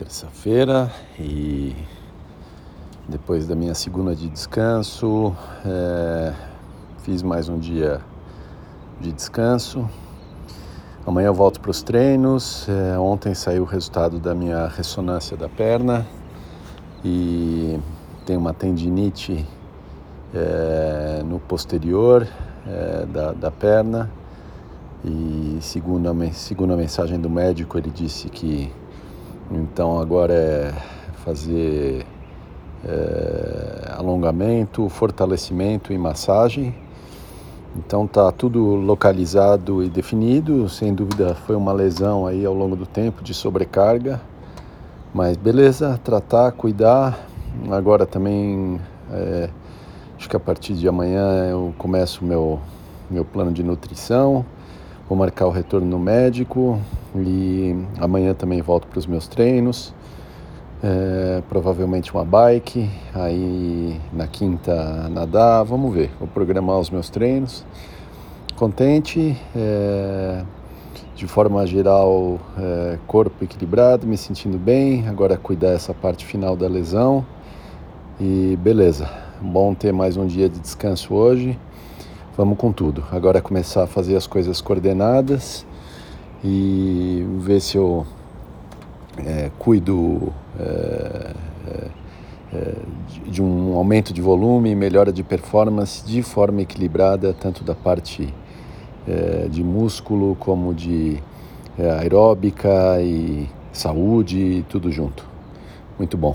terça-feira e depois da minha segunda de descanso, é, fiz mais um dia de descanso. Amanhã eu volto para os treinos. É, ontem saiu o resultado da minha ressonância da perna e tem uma tendinite é, no posterior é, da, da perna. E segundo a, segundo a mensagem do médico, ele disse que então agora é fazer é, alongamento, fortalecimento e massagem. Então tá tudo localizado e definido. Sem dúvida foi uma lesão aí ao longo do tempo de sobrecarga, mas beleza, tratar, cuidar. Agora também é, acho que a partir de amanhã eu começo meu meu plano de nutrição. Vou marcar o retorno no médico e amanhã também volto para os meus treinos. É, provavelmente uma bike, aí na quinta nadar, vamos ver, vou programar os meus treinos. Contente, é, de forma geral, é, corpo equilibrado, me sentindo bem, agora cuidar essa parte final da lesão e beleza, bom ter mais um dia de descanso hoje. Vamos com tudo. Agora é começar a fazer as coisas coordenadas e ver se eu é, cuido é, é, é de um aumento de volume, melhora de performance de forma equilibrada, tanto da parte é, de músculo como de é, aeróbica e saúde, tudo junto. Muito bom.